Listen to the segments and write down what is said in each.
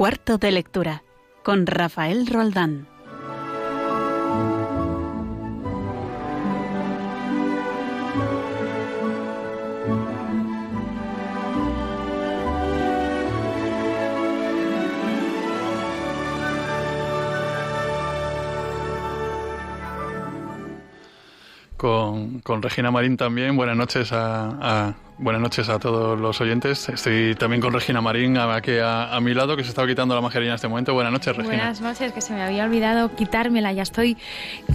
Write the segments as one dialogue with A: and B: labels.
A: Cuarto de lectura con Rafael Roldán.
B: Con, con Regina Marín también. Buenas noches a, a- buenas noches a todos los oyentes. Estoy también con Regina Marín aquí a, a mi lado, que se estaba quitando la mascarilla en este momento. Buenas noches, Regina.
C: Buenas noches, que se me había olvidado quitármela, ya estoy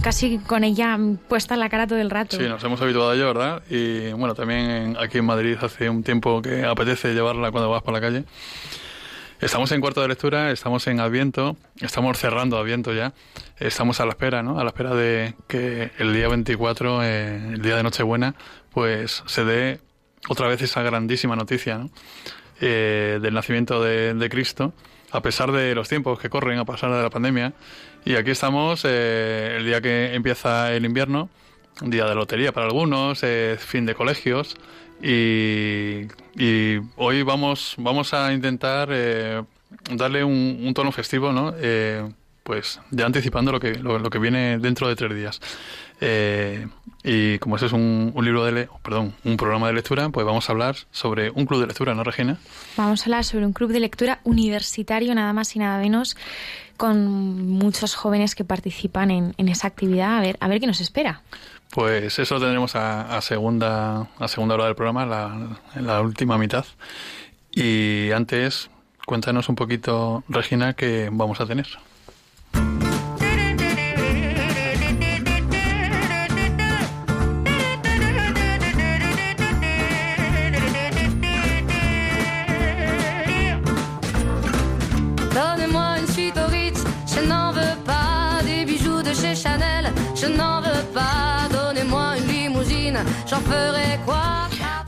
C: casi con ella puesta en la cara todo el rato.
B: Sí, nos hemos habituado a ello, ¿verdad? Y bueno, también aquí en Madrid hace un tiempo que apetece llevarla cuando vas por la calle. Estamos en cuarto de lectura, estamos en Adviento, estamos cerrando Adviento ya, estamos a la espera, ¿no? A la espera de que el día 24, eh, el día de Nochebuena, pues se dé otra vez esa grandísima noticia, ¿no? Eh, del nacimiento de, de Cristo, a pesar de los tiempos que corren, a pesar de la pandemia. Y aquí estamos, eh, el día que empieza el invierno, un día de lotería para algunos, eh, fin de colegios. Y, y hoy vamos, vamos a intentar eh, darle un, un tono festivo, ¿no? Eh, pues ya anticipando lo que, lo, lo que viene dentro de tres días. Eh, y como ese es un, un libro de le- perdón, un programa de lectura, pues vamos a hablar sobre un club de lectura, ¿no, Regina?
C: Vamos a hablar sobre un club de lectura universitario, nada más y nada menos, con muchos jóvenes que participan en, en esa actividad. A ver, a ver qué nos espera.
B: Pues eso lo tendremos a, a segunda a segunda hora del programa, la, en la última mitad. Y antes, cuéntanos un poquito, Regina, qué vamos a tener.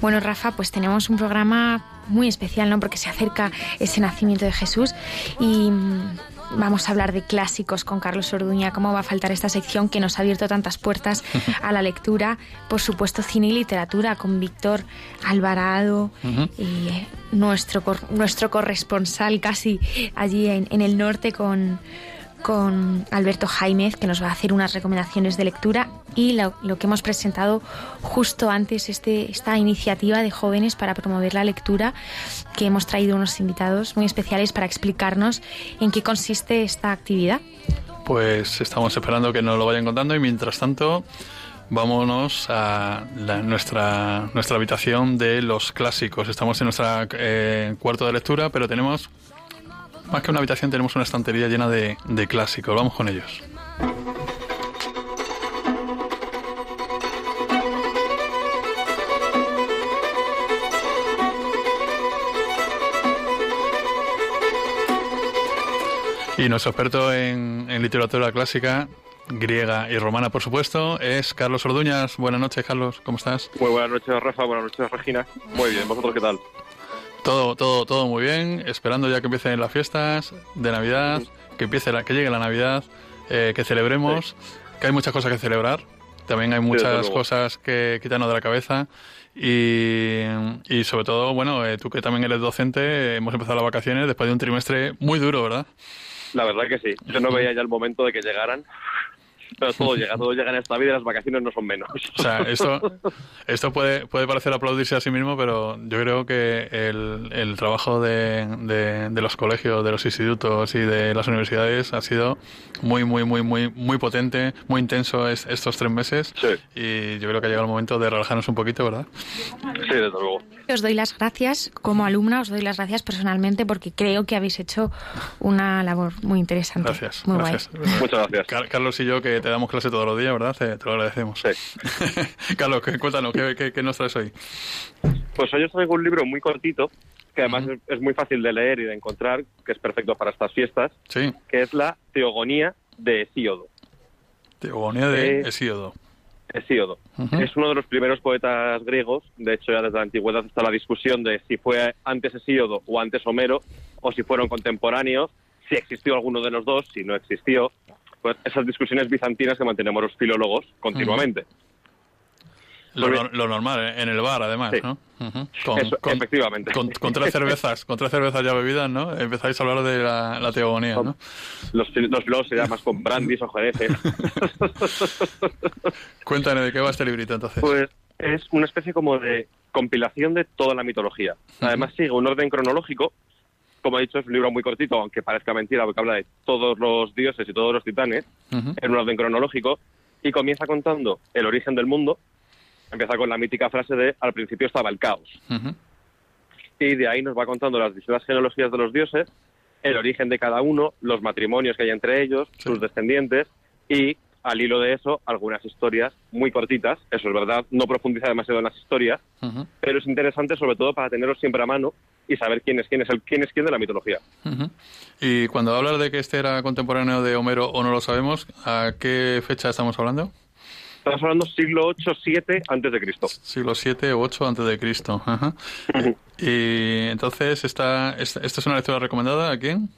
C: Bueno, Rafa, pues tenemos un programa muy especial, ¿no? Porque se acerca ese nacimiento de Jesús y mm, vamos a hablar de clásicos con Carlos Orduña. ¿Cómo va a faltar esta sección que nos ha abierto tantas puertas a la lectura? Por supuesto, cine y literatura con Víctor Alvarado, y, eh, nuestro, nuestro corresponsal casi allí en, en el norte con con Alberto Jaimez, que nos va a hacer unas recomendaciones de lectura y lo, que hemos presentado justo antes, este, esta iniciativa de jóvenes para promover la lectura, que hemos traído unos invitados muy especiales para explicarnos en qué consiste esta actividad.
B: Pues estamos esperando que nos lo vayan contando y mientras tanto vámonos a la- nuestra, nuestra habitación de los clásicos. Estamos en nuestra eh, cuarto de lectura, pero tenemos, más que una habitación, tenemos una estantería llena de, de clásicos. Vamos con ellos. Y nuestro experto en, literatura clásica, griega y romana, por supuesto, es Carlos Orduñas. Buenas noches, Carlos, ¿cómo estás?
D: Muy buenas noches, Rafa. Buenas noches, Regina. Muy bien, ¿vosotros qué tal?
B: Todo, todo, todo muy bien, esperando ya que empiecen las fiestas de Navidad, que empiece la, que llegue la Navidad, eh, que celebremos, que hay muchas cosas que celebrar, también hay muchas cosas que quitarnos de la cabeza y, y sobre todo, bueno, eh, tú que también eres docente, hemos empezado las vacaciones después de un trimestre muy duro, ¿verdad?
D: La verdad que sí. Yo no veía ya el momento de que llegaran. Pero todo llega, todo llega en esta vida y las vacaciones no son menos.
B: O sea, esto, esto puede, puede parecer aplaudirse a sí mismo, pero yo creo que el, el trabajo de, de, de los colegios, de los institutos y de las universidades ha sido muy, muy, muy, muy, muy potente, muy intenso es- estos tres meses.
D: Sí.
B: Y yo creo que ha llegado el momento de relajarnos un poquito, ¿verdad?
D: Sí, desde luego.
C: Os doy las gracias como alumna, os doy las gracias personalmente porque creo que habéis hecho una labor muy interesante.
B: Gracias.
C: Muy
B: gracias.
D: Muchas gracias.
B: Car- Carlos y yo, que te damos clase todos los días, ¿verdad? Te, te lo agradecemos.
D: Sí.
B: Carlos, cuéntanos, ¿qué, qué, qué nos traes hoy?
D: Pues hoy os traigo un libro muy cortito, que además es, es muy fácil de leer y de encontrar, que es perfecto para estas fiestas,
B: Sí,
D: que es la Teogonía de Hesíodo.
B: Teogonía de
D: Eh,
B: Hesíodo.
D: Hesíodo. Es uno de los primeros poetas griegos. De hecho, ya desde la antigüedad está la discusión de si fue antes Hesíodo o antes Homero, o si fueron contemporáneos, si existió alguno de los dos, si no existió. Pues esas discusiones bizantinas que mantenemos los filólogos continuamente.
B: Lo, lo- lo normal, ¿eh? en el bar además,
D: Sí.
B: ¿no?
D: Eso, efectivamente.
B: Con, con tres cervezas, con tres cervezas ya bebidas, ¿no? Empezáis a hablar de la, la teogonía, ¿no?
D: Los, los blogs serían más con brandis o jereces.
B: Cuéntame de qué va este librito entonces.
D: Pues es una especie como de compilación de toda la mitología. Además sigue un orden cronológico. Como he dicho, es un libro muy cortito, aunque parezca mentira, porque habla de todos los dioses y todos los titanes, en un orden cronológico, y comienza contando el origen del mundo. Empieza con la mítica frase de al principio estaba el caos. Y de ahí nos va contando las distintas genealogías de los dioses, el origen de cada uno, los matrimonios que hay entre ellos,
B: Sí.
D: sus descendientes y al hilo de eso algunas historias muy cortitas, eso es verdad, no profundiza demasiado en las historias, pero es interesante sobre todo para tenerlos siempre a mano y saber quién es quién es el quién es quién de la mitología.
B: Y cuando hablas de que este era contemporáneo de Homero o no lo sabemos, ¿a qué fecha estamos hablando?
D: Estamos hablando siglo 8 7 antes de Cristo.
B: Siglo 7 o 8 antes de Cristo. Ajá. Y entonces, esta, esta, esta es una lectura recomendada a quién?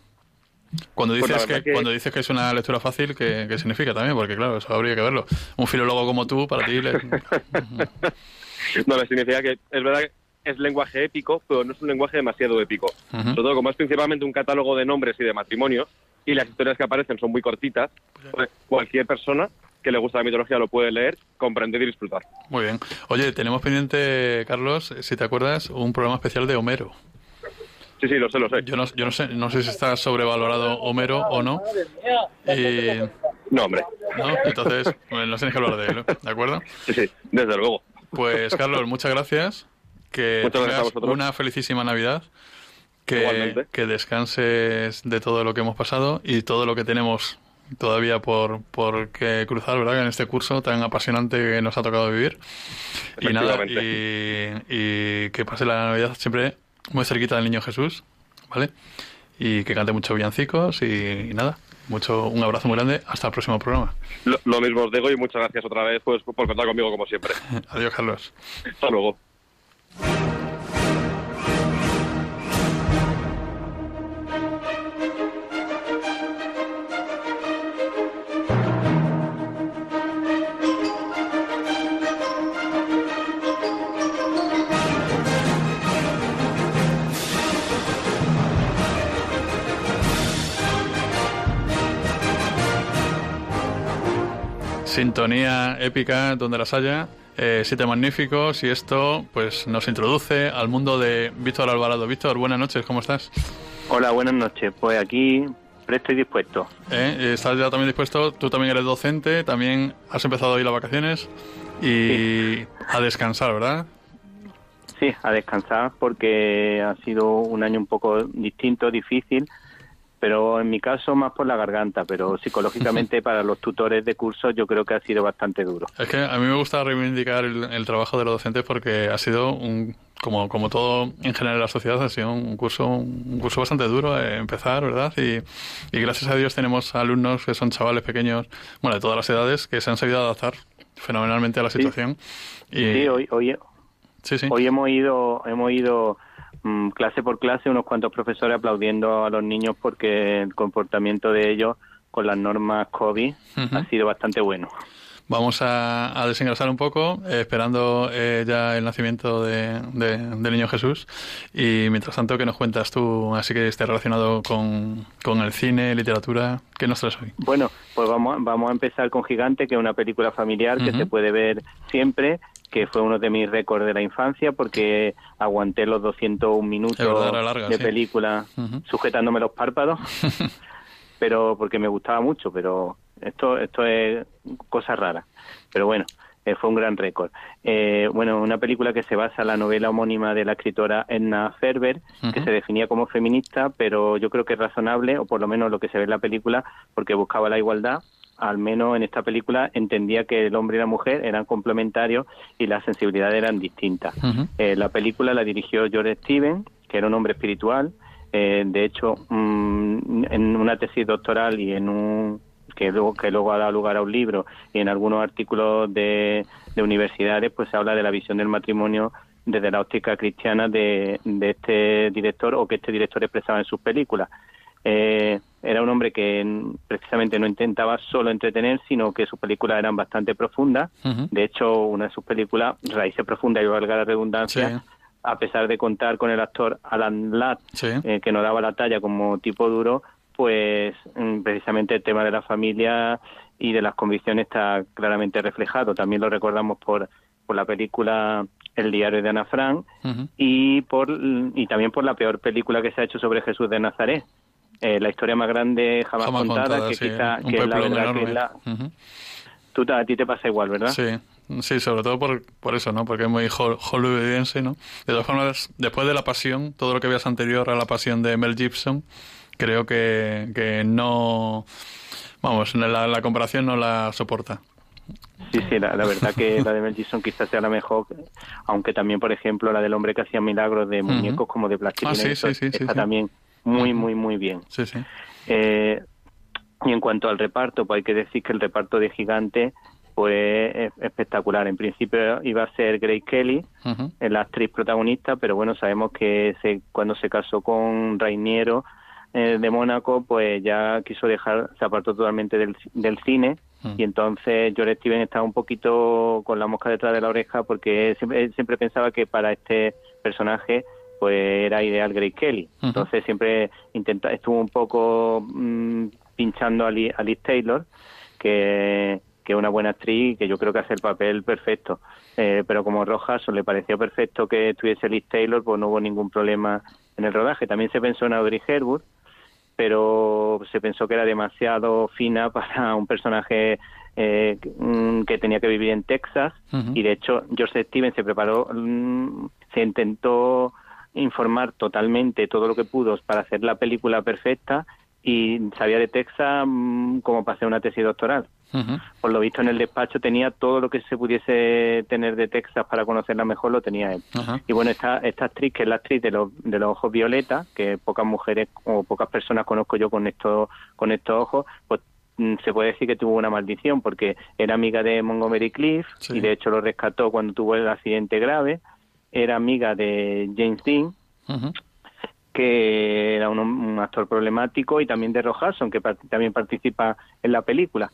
B: Cuando
D: Pues
B: dices, que, cuando dices que es una lectura fácil, ¿qué, qué significa también? Porque claro, eso habría que verlo. Un filólogo como tú, para ti... le-
D: No, le significa que es verdad que es lenguaje épico, pero no es un lenguaje demasiado épico. Sobre todo como es principalmente un catálogo de nombres y de matrimonios, y las historias que aparecen son muy cortitas, pues cualquier persona que le gusta la mitología lo puede leer, comprender y disfrutar.
B: Muy bien. Oye, tenemos pendiente, Carlos, si te acuerdas, un programa especial de Homero.
D: Sí, sí, lo sé, lo sé.
B: Yo no, yo no sé, no sé si está sobrevalorado Homero o no. Y,
D: No, hombre.
B: ¿no? Entonces, bueno, nos tienes que hablar de él, ¿no? ¿de acuerdo?
D: Sí, sí, desde luego.
B: Pues Carlos, muchas gracias. Que
D: Muchas gracias a
B: tengas
D: vosotros.
B: una felicísima Navidad. Que,
D: Igualmente.
B: que descanses de todo lo que hemos pasado y todo lo que tenemos todavía por, por que cruzar, ¿verdad? En este curso tan apasionante que nos ha tocado vivir. Y nada, y, y que pase la Navidad siempre muy cerquita del Niño Jesús, ¿vale? Y que cante muchos villancicos y, y nada, mucho un abrazo muy grande. Hasta el próximo programa.
D: Lo, lo mismo os digo y muchas gracias otra vez pues, por contar conmigo como siempre.
B: Adiós, Carlos.
D: Hasta luego.
B: Sintonía épica donde las haya. eh, siete magníficos y esto pues nos introduce al mundo de Víctor Alvarado. Víctor, buenas noches, ¿cómo estás?
E: Hola, buenas noches. Pues aquí presto y dispuesto.
B: ¿Eh? ¿Estás ya también dispuesto? Tú también eres docente, también has empezado hoy las vacaciones y a descansar, ¿verdad?
E: Sí, a descansar porque ha sido un año un poco distinto, difícil, pero en mi caso más por la garganta, pero psicológicamente para los tutores de cursos yo creo que ha sido bastante duro.
B: Es que a mí me gusta reivindicar el, el trabajo de los docentes porque ha sido un como, como todo en general en la sociedad ha sido un curso un curso bastante duro eh, empezar, ¿verdad? Y, y gracias a Dios tenemos alumnos que son chavales pequeños, bueno, de todas las edades, que se han sabido adaptar fenomenalmente a la situación. Y,
E: Sí, hoy, hoy,
B: sí, sí.
E: hoy hemos ido, hemos ido clase por clase unos cuantos profesores aplaudiendo a los niños porque el comportamiento de ellos con las normas COVID ha sido bastante bueno.
B: Vamos a, a desengrasar un poco, eh, esperando eh, ya el nacimiento de, de- del niño Jesús. Y mientras tanto, ¿qué nos cuentas tú? Así que esté relacionado con, con el cine, literatura. ¿Qué nos traes hoy?
E: Bueno, pues vamos, vamos a empezar con Gigante, que es una película familiar que se puede ver siempre, que fue uno de mis récords de la infancia porque aguanté los 201 minutos
B: verdad, larga,
E: de
B: sí.
E: película sujetándome los párpados, pero porque me gustaba mucho, pero esto esto es cosa rara. Pero bueno, eh, fue un gran récord. Eh, bueno, una película que se basa en la novela homónima de la escritora Edna Ferber, que se definía como feminista, pero yo creo que es razonable, o por lo menos lo que se ve en la película, porque buscaba la igualdad. Al menos en esta película entendía que el hombre y la mujer eran complementarios y las sensibilidades eran distintas. Eh, la película la dirigió George Steven, que era un hombre espiritual. Eh, de hecho, mm, en una tesis doctoral y en un que luego, que luego ha dado lugar a un libro y en algunos artículos de, de universidades, pues se habla de la visión del matrimonio desde la óptica cristiana de, de este director o que este director expresaba en sus películas. Eh, era un hombre que precisamente no intentaba solo entretener, sino que sus películas eran bastante profundas. De hecho, una de sus películas, Raíces Profundas y valga la redundancia,
B: Sí.
E: a pesar de contar con el actor Alan Ladd,
B: Sí.
E: eh, que no daba la talla como tipo duro, pues mm, precisamente el tema de la familia y de las convicciones está claramente reflejado. También lo recordamos por, por la película El diario de Ana Frank y, por, y también por la peor película que se ha hecho sobre Jesús de Nazaret. Eh, la historia más grande jamás,
B: Jamás
E: contada,
B: contada,
E: que
B: sí,
E: quizá
B: un
E: que es la verdad que es la... Tú, a ti te pasa igual, ¿verdad?
B: Sí, sí, sobre todo por, por eso, ¿no? Porque es muy hol- hollywoodiense, ¿no? De todas formas, después de La Pasión, todo lo que veas anterior a La Pasión de Mel Gibson, creo que, que no... Vamos, la, la comparación no la soporta.
E: Sí, sí, la, la verdad que la de Mel Gibson quizás sea la mejor, aunque también, por ejemplo, la del hombre que hacía milagros de muñecos como de plastilina,
B: Ah, sí,
E: eso
B: sí, sí, sí,
E: está también muy, muy, muy bien.
B: Sí, sí.
E: Eh, y en cuanto al reparto, pues hay que decir que el reparto de Gigante pues es espectacular. En principio iba a ser Grace Kelly,
B: Ujú.
E: eh, la actriz protagonista, pero bueno, sabemos que se, cuando se casó con Rainiero eh, de Mónaco, pues ya quiso dejar, se apartó totalmente del, del cine
B: Mm.
E: y entonces George Steven estaba un poquito con la mosca detrás de la oreja porque él siempre, él siempre pensaba que para este personaje pues era ideal Grace Kelly. Entonces siempre intenta, estuvo un poco mm, pinchando a, Li- a Liz Taylor, que, es una buena actriz y que yo creo que hace el papel perfecto. Eh, pero como Rojas le pareció perfecto que estuviese Liz Taylor, pues no hubo ningún problema en el rodaje. También se pensó en Audrey Hepburn, pero se pensó que era demasiado fina para un personaje eh, que- mm, que tenía que vivir en Texas y de hecho George Stevens se preparó, mm, se intentó informar totalmente todo lo que pudo para hacer la película perfecta y sabía de Texas mm, como para hacer una tesis doctoral. Por lo visto en el despacho tenía todo lo que se pudiese tener de Texas para conocerla mejor, lo tenía él. Y bueno, esta, esta actriz, que es la actriz de los, de los ojos violetas, que pocas mujeres o pocas personas conozco yo con estos, con estos ojos, pues mm, se puede decir que tuvo una maldición porque era amiga de Montgomery Cliff
B: Sí.
E: y de hecho lo rescató cuando tuvo el accidente grave, era amiga de James Dean. Que era un, un actor problemático, y también de Rojason, que también participa en la película.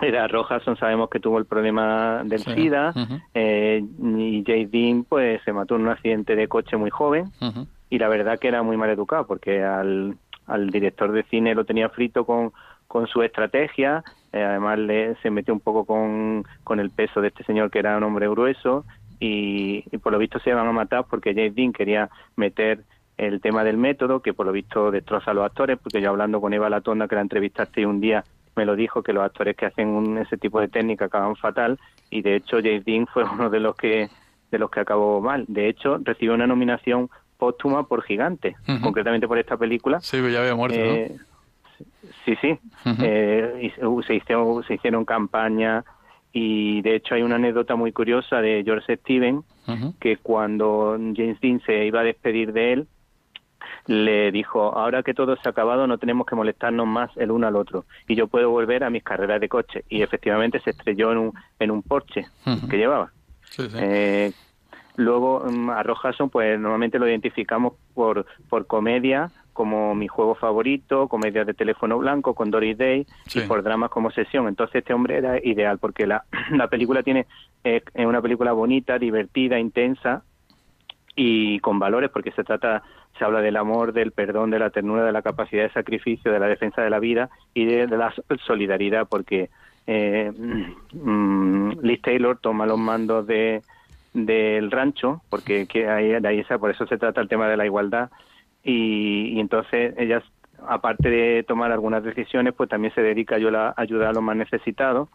E: Era Rojason, sabemos que tuvo el problema del
B: Sí.
E: SIDA, eh, y Jay Dean pues se mató en un accidente de coche muy joven, y la verdad que era muy mal educado, porque al, al director de cine lo tenía frito con, con su estrategia, eh, además le, se metió un poco con, con el peso de este señor que era un hombre grueso, y, y por lo visto se iban a matar porque Jay Dean quería meter el tema del método, que por lo visto destroza a los actores, porque yo hablando con Eva Latonda, que la entrevistaste un día, me lo dijo, que los actores que hacen un- ese tipo de técnica acaban fatal, y de hecho Jay Dean fue uno de los que de los que acabó mal. De hecho, recibió una nominación póstuma por Gigante, concretamente por esta película.
B: Sí, ya había muerto,
E: Eh, Sí, sí.
B: Ujú.
E: Eh, y se, hicieron, se hicieron campañas y de hecho hay una anécdota muy curiosa de George Steven
B: ¿no? Ujú.
E: que cuando James Dean se iba a despedir de él, le dijo, ahora que todo se ha acabado no tenemos que molestarnos más el uno al otro y yo puedo volver a mis carreras de coche. Y efectivamente se estrelló en un, en un Porsche que llevaba.
B: Sí, sí.
E: Eh, luego mm, a Rojason pues normalmente lo identificamos por, por comedia como mi juego favorito, comedia de teléfono blanco con Doris Day
B: Sí.
E: y por dramas como Sesión. Entonces este hombre era ideal porque la, la película tiene eh, es una película bonita, divertida, intensa y con valores porque se trata se habla del amor, del perdón, de la ternura, de la capacidad de sacrificio, de la defensa de la vida y de, de la solidaridad porque eh, mm, Liz Taylor toma los mandos de del rancho porque que ahí, de ahí esa- por eso se trata el tema de la igualdad y, y entonces ella aparte de tomar algunas decisiones pues también se dedica a ayudar, a ayudar a los más necesitados.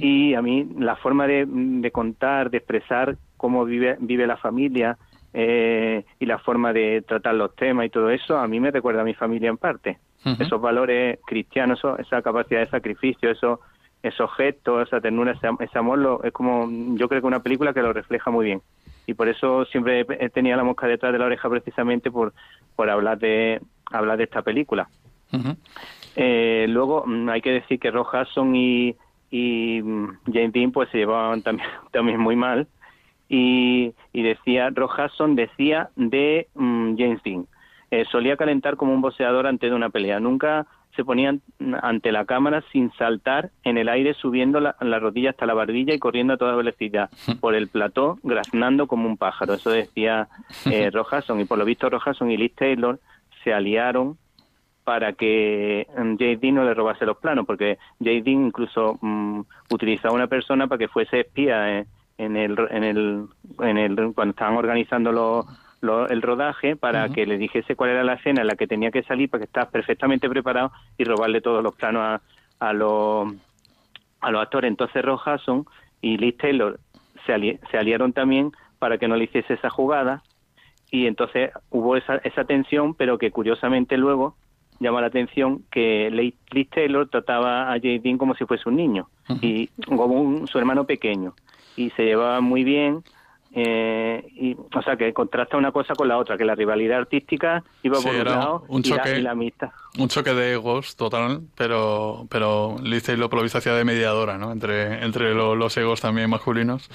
E: Y a mí la forma de, de contar, de expresar cómo vive, vive la familia eh, y la forma de tratar los temas y todo eso, a mí me recuerda a mi familia en parte. Esos valores cristianos, eso- esa capacidad de sacrificio, esos, esos gestos, esa ternura, ese, ese amor, lo- es como, yo creo que una película que lo refleja muy bien. Y por eso siempre he- tenido la mosca detrás de la oreja precisamente por, por hablar de hablar de esta película.
B: Ujú.
E: Eh, luego mm, hay que decir que Ross Hudson y, y mm, James Dean pues se llevaban también, también muy mal y, y decía Ross Hudson decía de mm, James Dean eh, solía calentar como un boxeador antes de una pelea nunca se ponían ante la cámara sin saltar en el aire, subiendo la, rodilla hasta la barbilla y corriendo a toda velocidad por el plató, graznando como un pájaro. Eso decía eh, Rojason. Y por lo visto, Rojason y Liz Taylor se aliaron para que mm, J.D. no le robase los planos, porque J.D. incluso mm, utilizaba una persona para que fuese espía eh, en, el, en, el, en el, cuando estaban organizando los el rodaje para que le dijese cuál era la escena en la que tenía que salir para que estaba perfectamente preparado y robarle todos los planos a, a, los, a los actores. Entonces Ross y Liz Taylor se, se aliaron también para que no le hiciese esa jugada y entonces hubo esa, esa tensión, pero que curiosamente luego llama la atención que Liz Taylor trataba a J.D. como si fuese un niño y como un, su hermano pequeño y se llevaba muy bien eh, y, o sea, que contrasta una cosa con la otra, que la rivalidad artística iba por un lado
B: un choque,
E: y, la, amistad.
B: Un choque de egos total, pero, pero por lo visto hacía de mediadora, ¿no? Entre, entre los egos también masculinos.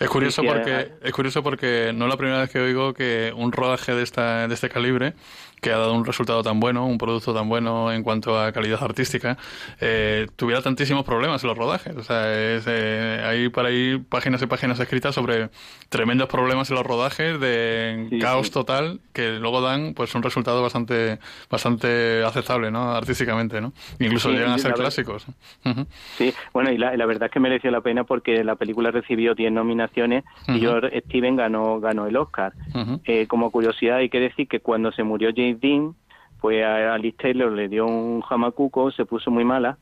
B: Es curioso porque, es curioso porque no es la primera vez que oigo que un rodaje de esta, de este calibre que ha dado un resultado tan bueno, un producto tan bueno en cuanto a calidad artística, eh, tuviera tantísimos problemas en los rodajes. O sea, es, eh, hay para ahí páginas y páginas escritas sobre tremendos problemas en los rodajes de caos total que luego dan pues un resultado bastante bastante aceptable, ¿no? Artísticamente, ¿no? Incluso llegan a ser clásicos.
E: Sí, bueno, y la, verdad es que mereció la pena porque la película recibió 10 nominaciones y George Steven ganó ganó el Oscar. Eh, como curiosidad hay que decir que cuando se murió James Dean, pues a Alice Taylor le dio un jamacuco, se puso muy mala,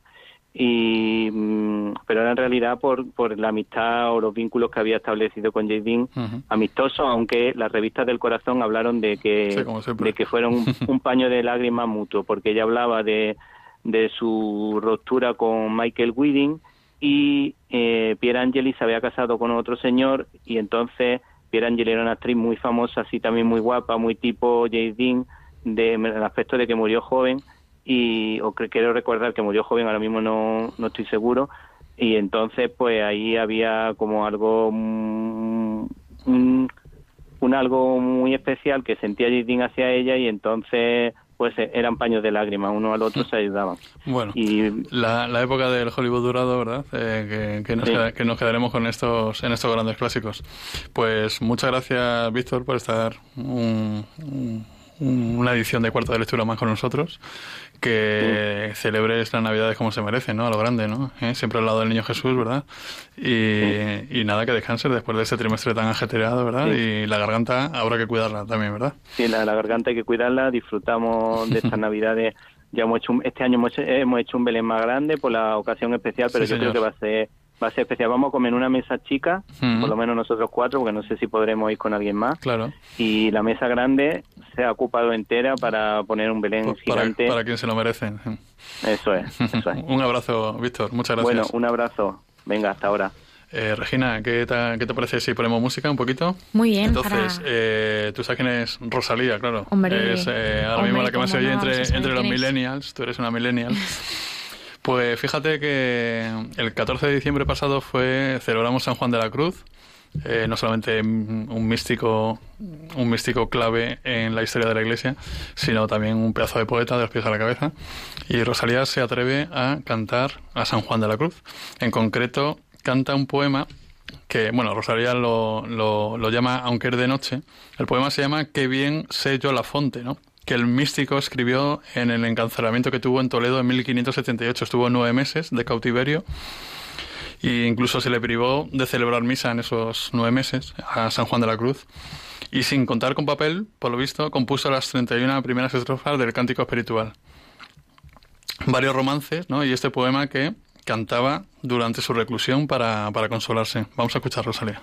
E: y mm, pero era en realidad por, por la amistad o los vínculos que había establecido con J. Dean, amistosos, aunque las revistas del corazón hablaron de que, de que fueron un, paño de lágrimas mutuo, porque ella hablaba de, de su ruptura con Michael Whiting y eh, Pierre Angeli se había casado con otro señor y entonces Pierre Angeli era una actriz muy famosa, así también muy guapa, muy tipo J. Dean, de, el aspecto de que murió joven y o quiero recordar que murió joven ahora mismo no, no estoy seguro y entonces pues ahí había como algo un, un, algo muy especial que sentía Jadine hacia ella y entonces pues eran paños de lágrimas, uno al otro se ayudaban.
B: Bueno, y la, la época del Hollywood dorado, ¿verdad? Eh, que, que, nos que, nos quedaremos con estos en estos grandes clásicos. Pues muchas gracias, Víctor, por estar un una edición de cuarto de lectura más con nosotros, que celebres las navidades como se merece, ¿no? A lo grande, ¿no? ¿Eh? Siempre al lado del niño Jesús, ¿verdad? Y, nada, que descanses después de ese trimestre tan ajetreado, ¿verdad? Y la garganta habrá que cuidarla también, ¿verdad?
E: Sí, la, garganta hay que cuidarla, disfrutamos de estas navidades. Ya hemos hecho este año hemos, hemos, hecho un Belén más grande por la ocasión especial, pero yo creo que va a ser va a ser especial. Vamos a comer en una mesa chica, por lo menos nosotros cuatro, porque no sé si podremos ir con alguien más.
B: Claro.
E: Y la mesa grande se ha ocupado entera para poner un Belén pues gigante.
B: Para, quien se lo merecen.
E: Eso es, eso es.
B: un abrazo, Víctor. Muchas gracias.
E: Bueno, un abrazo. Venga, hasta ahora.
B: Eh, Regina, ¿qué te, ¿qué te, parece si ponemos música un poquito?
C: Muy bien.
B: Entonces, eh, tú sabes quién es Rosalía, claro.
C: Hombre,
B: es eh, ahora mismo la que más se oye entre, entre los millennials. Tú eres una millennial. Pues fíjate que el 14 de diciembre pasado fue celebramos San Juan de la Cruz, eh, no solamente un místico, un místico clave en la historia de la Iglesia, sino también un pedazo de poeta de los pies a la cabeza. Y Rosalía se atreve a cantar a San Juan de la Cruz. En concreto, canta un poema que, bueno, Rosalía lo, lo, lo llama Aunque es de noche. El poema se llama Qué bien sé yo la fonte, ¿no? Que el místico escribió en el encarcelamiento que tuvo en Toledo en 1578. Estuvo nueve meses de cautiverio e incluso se le privó de celebrar misa en esos nueve meses a San Juan de la Cruz. Y sin contar con papel, por lo visto, compuso las 31 primeras estrofas del Cántico Espiritual. Varios romances, ¿no? Y este poema que cantaba durante su reclusión para, para consolarse. Vamos a escuchar, Rosalía.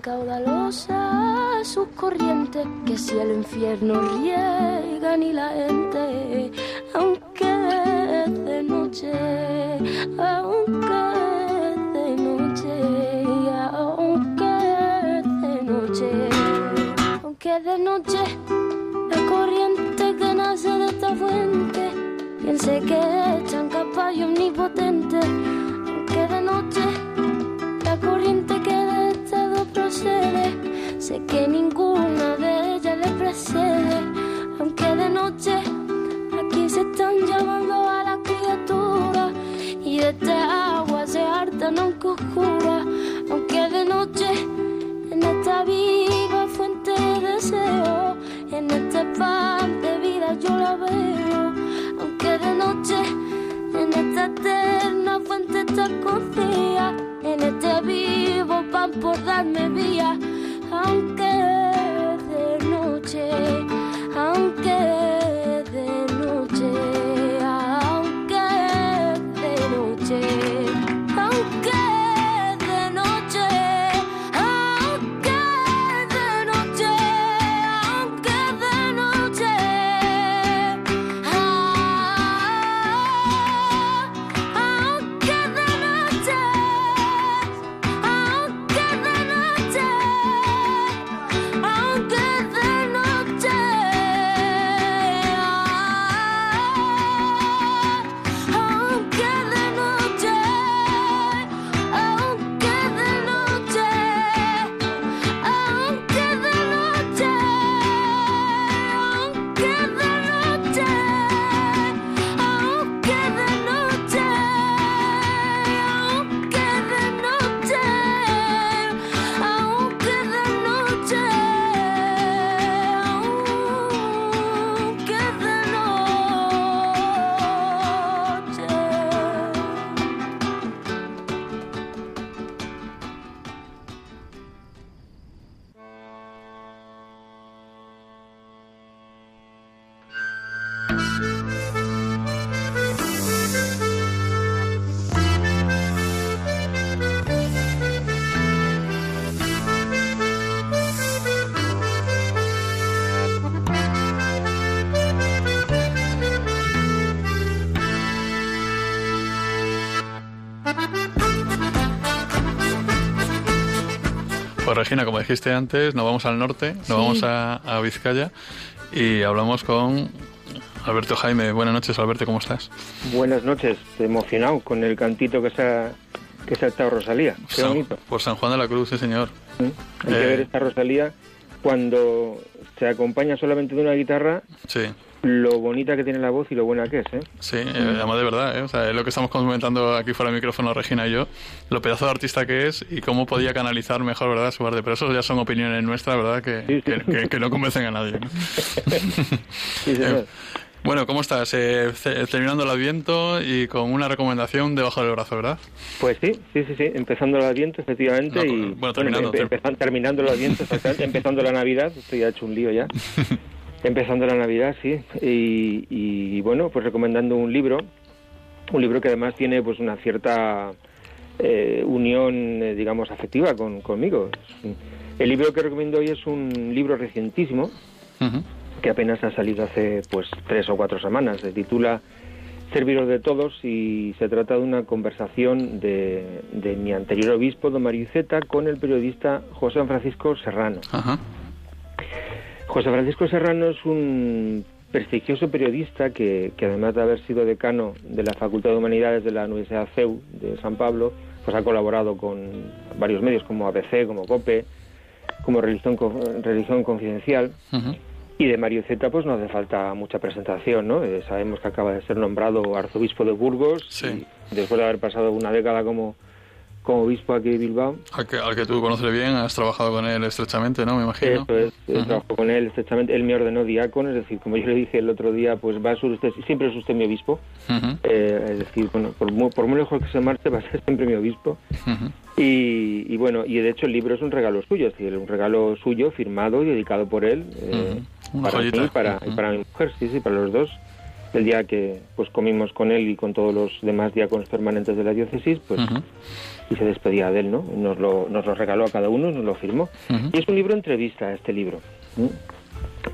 F: caudalosa su corriente que si el infierno riega ni la
B: Como dijiste antes, nos vamos al norte, nos
C: Sí.
B: vamos a, a Vizcaya y hablamos con Alberto Jaime. Buenas noches, Alberto, ¿cómo estás?
G: Buenas noches, emocionado con el cantito que se ha, que se ha estado Rosalía. Qué
B: San-
G: bonito.
B: por San Juan de la Cruz, sí, señor.
G: Hay que
B: Eh.
G: ver esta Rosalía cuando se acompaña solamente de una guitarra,
B: Sí,
G: lo bonita que tiene la voz y lo buena que es. ¿eh?
B: sí, eh, además de verdad, ¿eh? O sea, es lo que estamos comentando aquí fuera del micrófono Regina y yo, lo pedazo de artista que es y cómo podía canalizar mejor, ¿verdad?, su arte. Pero eso ya son opiniones nuestras, ¿verdad?, que,
G: Sí, sí.
B: que- que- que no convencen a nadie. ¿no?
G: Sí, señor.
B: Bueno, ¿cómo estás? Eh, terminando el Adviento y con una recomendación debajo del brazo, ¿verdad?
G: Pues sí, sí, sí, sí, empezando el Adviento, efectivamente,
B: No,
G: y
B: bueno, terminando,
G: empe- empezan- terminando el Adviento, empezando la Navidad, estoy ya hecho un lío ya. empezando la Navidad, sí, y, y, bueno, pues recomendando un libro, un libro que además tiene pues una cierta eh, unión, eh, digamos, afectiva con, conmigo. El libro que recomiendo hoy es un libro recientísimo, que apenas ha salido hace pues tres o cuatro semanas. Se titula Serviros de Todos y se trata de una conversación de, de mi anterior obispo, don Mario Iceta, con el periodista José Francisco Serrano.
B: Ajá.
G: José Francisco Serrano es un prestigioso periodista que, que además de haber sido decano de la Facultad de Humanidades de la Universidad CEU de San Pablo, pues ha colaborado con varios medios como ABC, como COPE, como Religión, Co- Religión Confidencial. Y de Mario Zeta pues no hace falta mucha presentación, ¿no? Eh, sabemos que acaba de ser nombrado arzobispo de Burgos,
B: Sí.
G: y después de haber pasado una década como, como obispo aquí de Bilbao.
B: Al que, al que tú conoces bien, has trabajado con él estrechamente, ¿no? Me imagino.
G: Eso es, trabajo con él estrechamente. Él me ordenó diácono, es decir, como yo le dije el otro día, pues va a ser usted, siempre es usted mi obispo. Eh, es decir, bueno, por muy, por muy lejos que se marche, va a ser siempre mi obispo. Y, y bueno, y de hecho el libro es un regalo suyo, es decir, un regalo suyo firmado y dedicado por él eh, para
B: joyita.
G: mí para, y para mi mujer, sí, sí, para los dos. El día que pues comimos con él y con todos los demás diáconos permanentes de la diócesis, pues y se despedía de él, ¿no? Nos lo, nos lo regaló a cada uno, nos lo firmó. Y es un libro entrevista, este libro.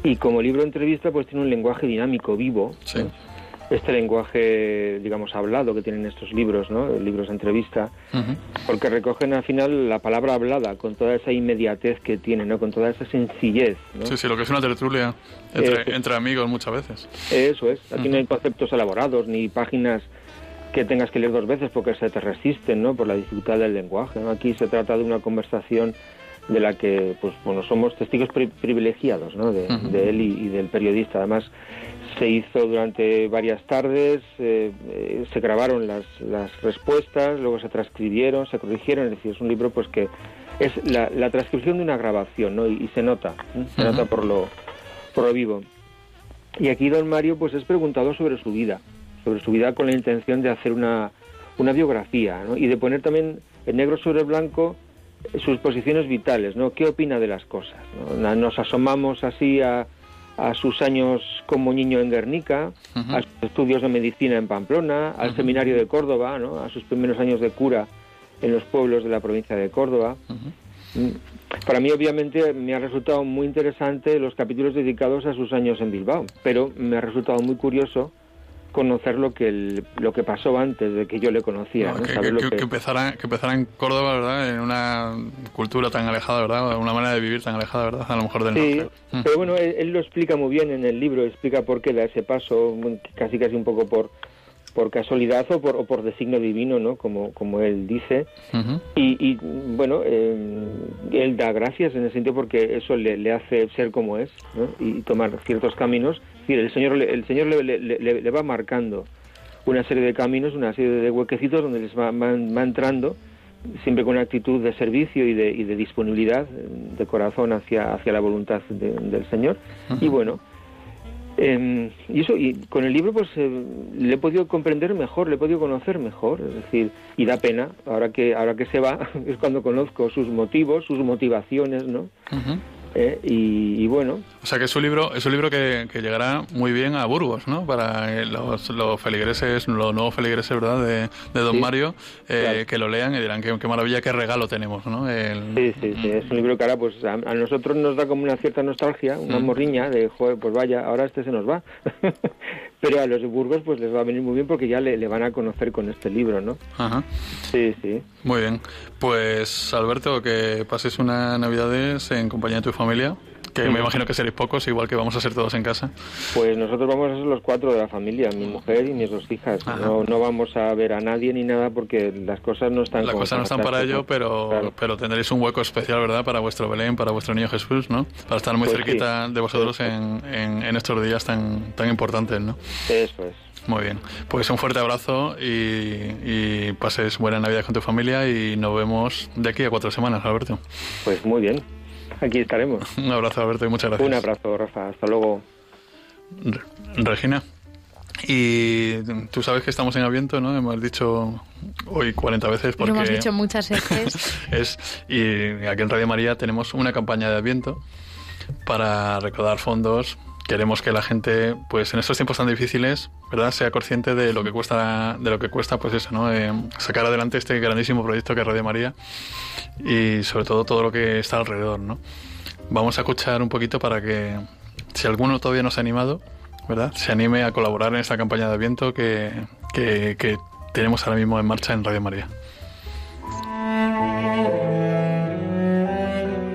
G: Y como libro entrevista, pues tiene un lenguaje dinámico, vivo.
B: Sí.
G: ¿no? Este lenguaje, digamos, hablado que tienen estos libros, ¿no? Libros de entrevista, porque recogen al final la palabra hablada con toda esa inmediatez que tiene, ¿no? Con toda esa sencillez, ¿no?
B: Sí, sí, lo que es una tertulia
G: Eh,
B: entre, entre amigos muchas veces.
G: Eso es. Aquí no hay conceptos elaborados ni páginas que tengas que leer dos veces porque se te resisten, ¿no? Por la dificultad del lenguaje. ¿no? Aquí se trata de una conversación de la que, pues, bueno, somos testigos pri- privilegiados, ¿no? De, de él y, y del periodista. Además, se hizo durante varias tardes, eh, eh, se grabaron las, las respuestas, luego se transcribieron, se corrigieron. Es decir, es un libro, pues, que es la, la transcripción de una grabación, ¿no? Y, y se nota, ¿eh? se nota por lo, por lo vivo. Y aquí don Mario pues es preguntado sobre su vida, sobre su vida con la intención de hacer una, una biografía ¿no? y de poner también en negro sobre blanco sus posiciones vitales, ¿no? ¿Qué opina de las cosas? Nos asomamos así a, a sus años como niño en Guernica, a sus estudios de medicina en Pamplona, al seminario de Córdoba, ¿no? A sus primeros años de cura en los pueblos de la provincia de Córdoba. Mm. Para mí, obviamente, me ha resultado muy interesante los capítulos dedicados a sus años en Bilbao, pero me ha resultado muy curioso conocer lo que el- lo que pasó antes de que yo le conocía,
B: No,
G: ¿no?
B: que,
G: lo
B: empezara, que empezara en Córdoba, ¿verdad? En una cultura tan alejada, ¿verdad? Una manera de vivir tan alejada, ¿verdad? A lo mejor del
G: Sí,
B: norte. Mm.
G: pero bueno, él, él lo explica muy bien en el libro, explica por qué da ese paso, casi casi un poco por por casualidad o por, o por designio divino, ¿no? Como, como él dice. Y, y, bueno, eh, él da gracias en ese sentido porque eso le, le hace ser como es ¿no? y tomar ciertos caminos. El Señor, le- el señor le, le- le- le va marcando una serie de caminos, una serie de huequecitos donde les va, va- va entrando siempre con una actitud de servicio y de, y de disponibilidad eh, de corazón hacia, hacia la voluntad de- del Señor. Y bueno, eh, y eso, y con el libro pues eh, le he podido comprender mejor, le he podido conocer mejor, es decir, y da pena, ahora que, ahora que se va, es cuando conozco sus motivos, sus motivaciones, ¿no?
B: Ujú.
G: Eh, y, y bueno,
B: O sea que es un libro, es un libro que, que llegará muy bien a Burgos, ¿no? Para los, los feligreses, los nuevos feligreses, ¿verdad? De, de Don
G: Sí,
B: Mario, eh,
G: claro.
B: que lo lean y dirán qué, qué maravilla, qué regalo tenemos, ¿no? El-
G: sí, sí, sí, es un libro que ahora pues a, a nosotros nos da como una cierta nostalgia, una
B: Mm.
G: morriña de, joder, pues vaya, ahora este se nos va. Pero a los de Burgos pues les va a venir muy bien porque ya le, le van a conocer con este libro, ¿no?
B: Ajá.
G: Sí, sí.
B: Muy bien. Pues Alberto, que pases unas navidades en compañía de tu familia, que me imagino que seréis pocos, igual que vamos a ser todos en casa.
G: Pues nosotros vamos a ser los cuatro de la familia, mi mujer y mis dos hijas. No, no vamos a ver a nadie ni nada porque las cosas no están
B: Las cosas no están para ello, pero,
G: Claro.
B: pero tendréis un hueco especial, ¿verdad? Para vuestro Belén, para vuestro niño Jesús, ¿no? Para estar muy
G: Pues
B: cerquita
G: sí.
B: de vosotros en, en estos días tan, tan importantes, ¿no?
G: Eso es.
B: Muy bien. Pues un fuerte abrazo y, y pases buena Navidad con tu familia y nos vemos de aquí a cuatro semanas, Alberto.
G: Pues muy bien. Aquí estaremos.
B: Un abrazo, Alberto, y muchas gracias.
G: Un abrazo, Rafa. Hasta luego.
B: Re- Regina. Y tú sabes que estamos en Aviento, ¿no? Hemos dicho hoy 40 veces porque
C: Lo hemos dicho muchas veces.
B: es y aquí en Radio María tenemos una campaña de Adviento para recaudar fondos queremos que la gente, pues en estos tiempos tan difíciles, ¿verdad?, sea consciente de lo que cuesta, de lo que cuesta, pues eso, ¿no?, eh, sacar adelante este grandísimo proyecto que es Radio María y sobre todo todo lo que está alrededor, ¿no? Vamos a escuchar un poquito para que, si alguno todavía no se ha animado, ¿verdad?, se anime a colaborar en esta campaña de viento que, que, que tenemos ahora mismo en marcha en Radio María.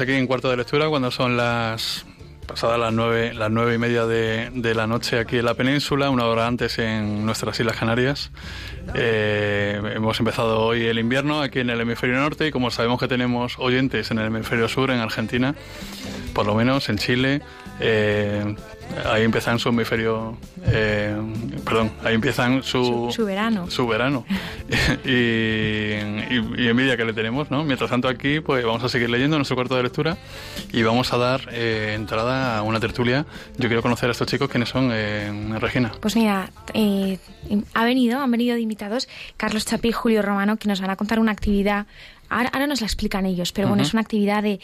B: Aquí en cuarto de lectura cuando son las pasadas las nueve, las nueve y media de, de, la noche aquí en la península, una hora antes en nuestras Islas Canarias. Eh, hemos empezado hoy el invierno aquí en el hemisferio norte y como sabemos que tenemos oyentes en el hemisferio sur, en Argentina, por lo menos en Chile, eh, ahí empiezan su hemisferio, eh, perdón, ahí empiezan su,
C: su, verano.
B: Su verano. y, y, envidia que le tenemos, ¿no? Mientras tanto aquí, pues vamos a seguir leyendo nuestro cuarto de lectura y vamos a dar eh, entrada a una tertulia. Yo quiero conocer a estos chicos, ¿quiénes son, eh, Regina?
C: Pues mira, eh, ha venido, han venido de invitados Carlos Chapi y Julio Romano, que nos van a contar una actividad Ahora, nos la explican ellos, pero bueno, es una actividad de,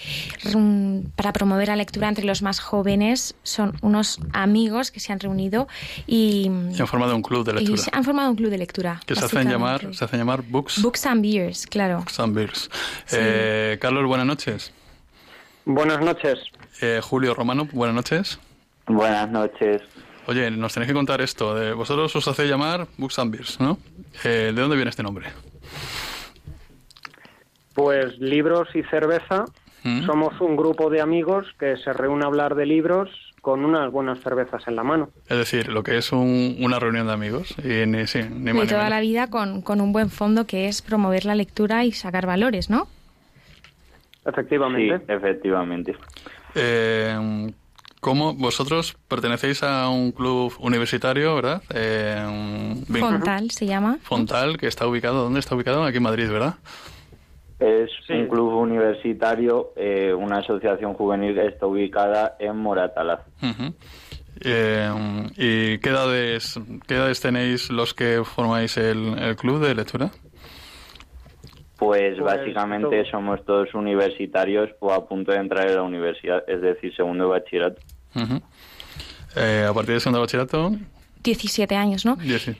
C: para promover la lectura entre los más jóvenes. Son unos amigos que se han reunido y...
B: Se han formado un club de lectura.
C: se han formado un club de lectura.
B: Que se hacen llamar, se hacen llamar Books...
C: Books and Beers, claro.
B: Books and Beers. Eh, Carlos, buenas noches.
H: Buenas noches.
B: Eh, Julio Romano, buenas noches.
E: Buenas noches.
B: Oye, nos tenéis que contar esto. De, vosotros os hacéis llamar Books and Beers, ¿no? Eh, ¿De dónde viene este nombre?
H: Pues libros y cerveza. Mm. Somos un grupo de amigos que se reúne a hablar de libros con unas buenas cervezas en la mano.
B: Es decir, lo que es una reunión de amigos. Y ni, sí, ni
C: de toda la vida con, con, un buen fondo que es promover la lectura y sacar valores, ¿no?
H: Efectivamente.
E: Sí, efectivamente.
B: Eh, ¿Cómo vosotros pertenecéis a un club universitario, verdad?
C: Eh, Fontal se llama.
B: Fontal, que está ubicado, ¿dónde está ubicado? Aquí en Madrid, ¿verdad?
E: Es un club universitario, eh, una asociación juvenil que está ubicada en Moratalaz.
B: Eh, ¿Y qué edades, qué edades tenéis los que formáis el, club de lectura?
E: Pues, pues básicamente somos todos universitarios o a punto de entrar en la universidad, es decir, segundo bachillerato.
B: Eh, a partir de segundo bachillerato,
C: 17 años, ¿no?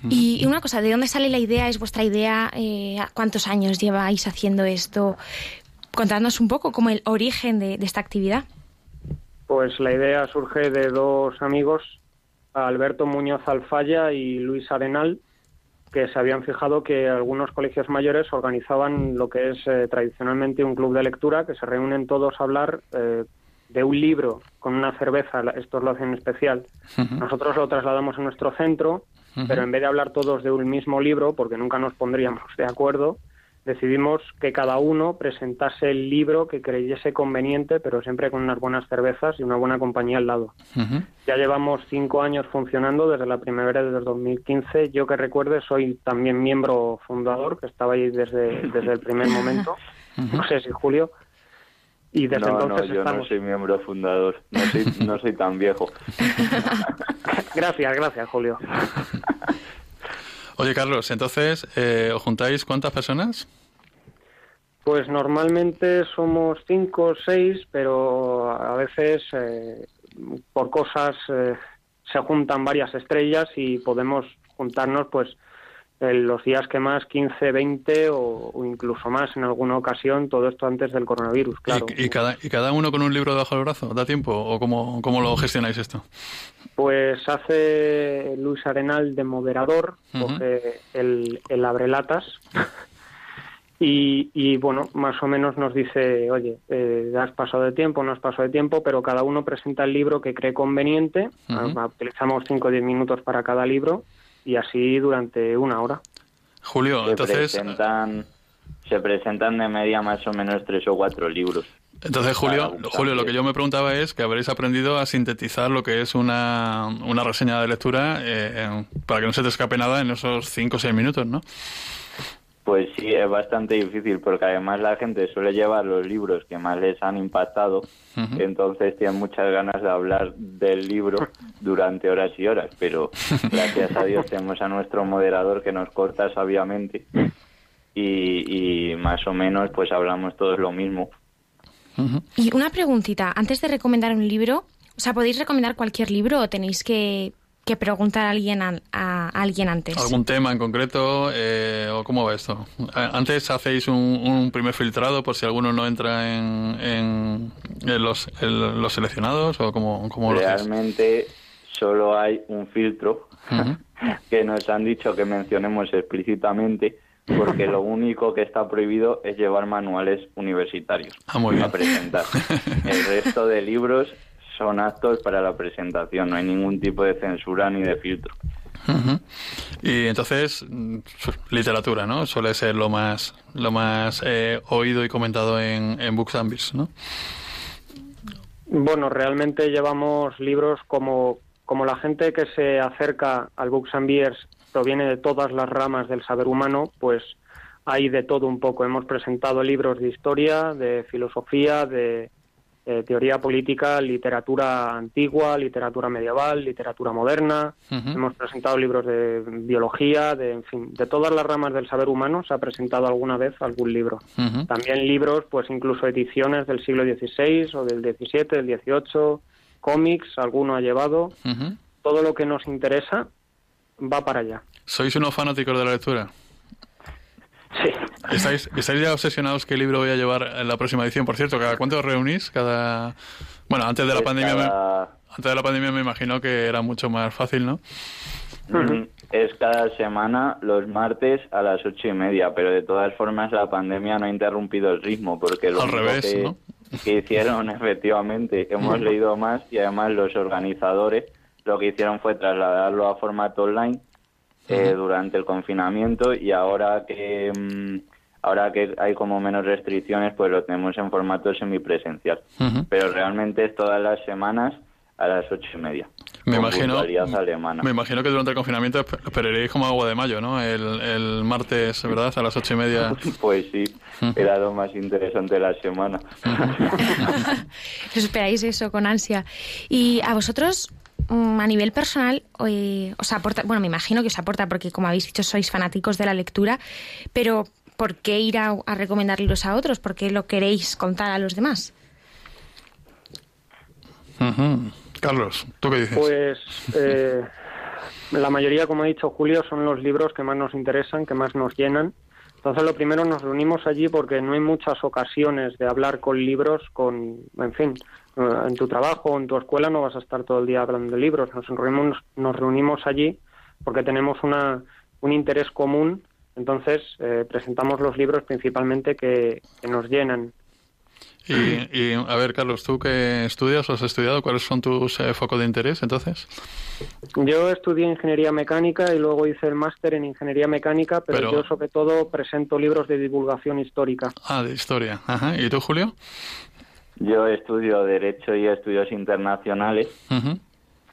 C: Y, una cosa, ¿de dónde sale la idea? ¿Es vuestra idea? Eh, ¿Cuántos años lleváis haciendo esto? Contadnos un poco como el origen de, esta actividad.
H: Pues la idea surge de dos amigos, Alberto Muñoz Alfaya y Luis Arenal, que se habían fijado que algunos colegios mayores organizaban lo que es eh, tradicionalmente un club de lectura, que se reúnen todos a hablar eh, de un libro con una cerveza, estos lo hacen especial. Nosotros lo trasladamos a nuestro centro, pero en vez de hablar todos de un mismo libro, porque nunca nos pondríamos de acuerdo, decidimos que cada uno presentase el libro que creyese conveniente, pero siempre con unas buenas cervezas y una buena compañía al lado. Ya llevamos cinco años funcionando desde la primavera de 2015. Yo que recuerde soy también miembro fundador, que estaba ahí desde, desde el primer momento. No sé si Julio. Y desde
I: no,
H: entonces
I: no, yo no soy miembro fundador, no soy, no soy tan viejo.
H: gracias, gracias, Julio.
B: Oye, Carlos, entonces, eh, ¿os juntáis cuántas personas?
H: Pues normalmente somos cinco o seis, pero a veces eh, por cosas eh, se juntan varias estrellas y podemos juntarnos pues en los días que más, 15, 20 o, incluso más en alguna ocasión, todo esto antes del coronavirus, claro.
B: ¿Y, cada, ¿Y cada uno con un libro debajo del brazo? ¿Da tiempo? ¿O cómo, cómo lo gestionáis esto?
H: Pues hace Luis Arenal de moderador, coge el, el abrelatas y, y, bueno, más o menos nos dice, oye, eh, has pasado de tiempo, no has pasado de tiempo, pero cada uno presenta el libro que cree conveniente, utilizamos 5 o 10 minutos para cada libro y así durante una hora.
B: Julio,
I: se
B: entonces...
I: Presentan, se presentan de media más o menos tres o cuatro libros.
B: Entonces, Julio, Julio, lo que yo me preguntaba es que habréis aprendido a sintetizar lo que es una, una reseña de lectura eh, para que no se te escape nada en esos cinco o seis minutos, ¿no?
I: Pues sí, es bastante difícil porque además la gente suele llevar los libros que más les han impactado, entonces tienen muchas ganas de hablar del libro durante horas y horas, pero gracias a Dios tenemos a nuestro moderador que nos corta sabiamente y, y más o menos pues hablamos todos lo mismo.
C: Y una preguntita, antes de recomendar un libro, o sea, ¿podéis recomendar cualquier libro o tenéis que que preguntar a alguien, a, alguien antes.
B: ¿Algún tema en concreto eh, o cómo va esto? ¿Antes hacéis un, primer filtrado por si alguno no entra en, en, los, los, seleccionados o cómo, cómo
I: Realmente solo hay un filtro que nos han dicho que mencionemos explícitamente porque lo único que está prohibido es llevar manuales universitarios
B: ah, muy
I: a presentar. El resto de libros son actos para la presentación, no hay ningún tipo de censura ni de filtro.
B: Y entonces, mm, literatura, ¿no? Suele ser lo más, lo más eh, oído y comentado en, en Books and Beers, ¿no?
H: Bueno, realmente llevamos libros como, como la gente que se acerca al Books and Beers proviene de todas las ramas del saber humano, pues hay de todo un poco. Hemos presentado libros de historia, de filosofía, de, eh, teoría política, literatura antigua, literatura medieval, literatura moderna. Hemos presentado libros de biología, de, en fin, de todas las ramas del saber humano se ha presentado alguna vez algún libro. También libros, pues incluso ediciones del siglo XVI o del XVII, del XVIII, cómics, alguno ha llevado. Todo lo que nos interesa va para allá.
B: ¿Sois unos fanáticos de la lectura?
H: Sí.
B: ¿Estáis, ¿Estáis ya obsesionados qué libro voy a llevar en la próxima edición? Por cierto, ¿cada cuánto os reunís? Cada... Bueno, antes de la pandemia... Me... Antes de la pandemia me imagino que era mucho más fácil, ¿no?
I: Es cada semana los martes a las ocho y media, pero de todas formas la pandemia no ha interrumpido el ritmo porque lo
B: Al revés,
I: que,
B: ¿no?
I: que hicieron efectivamente hemos leído más y además los organizadores lo que hicieron fue trasladarlo a formato online eh, durante el confinamiento y ahora que mm, ahora que hay como menos restricciones pues lo tenemos en formato semipresencial. Pero realmente es todas las semanas a las ocho y media.
B: Me imagino me imagino que durante el confinamiento esperaréis como agua de mayo no el, el martes verdad a las ocho y media.
I: Pues sí era lo más interesante de la semana.
C: Esperáis eso con ansia y a vosotros Mm, a nivel personal eh, os aporta, bueno, me imagino que os aporta porque como habéis dicho sois fanáticos de la lectura, pero ¿por qué ir a, recomendarlos a otros? ¿Por qué lo queréis contar a los demás?
B: Carlos, ¿tú qué dices?
H: Pues eh, la mayoría, como ha dicho Julio, son los libros que más nos interesan, que más nos llenan. Entonces, lo primero, nos reunimos allí porque no hay muchas ocasiones de hablar con libros, con, en fin, eh, en tu trabajo o en tu escuela no vas a estar todo el día hablando de libros. Nos reunimos, nos reunimos allí porque tenemos una un interés común, entonces eh, presentamos los libros principalmente que, que nos llenan.
B: Y, y, a ver, Carlos, ¿tú qué estudias o has estudiado? ¿Cuáles son tus eh, focos de interés entonces?
H: Yo estudié ingeniería mecánica y luego hice el máster en ingeniería mecánica, pero,
B: Pero-
H: yo sobre todo presento libros de divulgación histórica.
B: Ah, de historia. Ajá. ¿Y tú, Julio?
I: Yo estudio Derecho y Estudios Internacionales,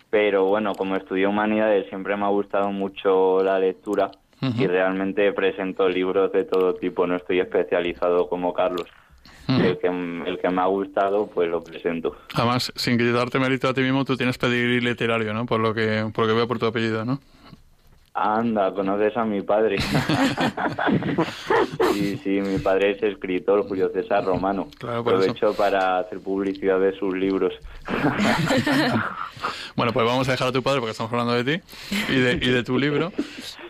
I: pero bueno, como estudié Humanidades siempre me ha gustado mucho la lectura y realmente presento libros de todo tipo, no estoy especializado como Carlos. El, que, el que me ha gustado, pues lo presento.
B: Además, sin quitarte mérito a ti mismo, tú tienes pedigrí literario, ¿no? Por lo que, por lo que veo por tu apellido, ¿no?
I: Anda, conoces a mi padre. sí, sí, mi padre es escritor, Julio César Romano.
B: Claro, por eso.
I: Aprovecho para hacer publicidad de sus libros.
B: Bueno, pues vamos a dejar a tu padre porque estamos hablando de ti y de, y de tu libro.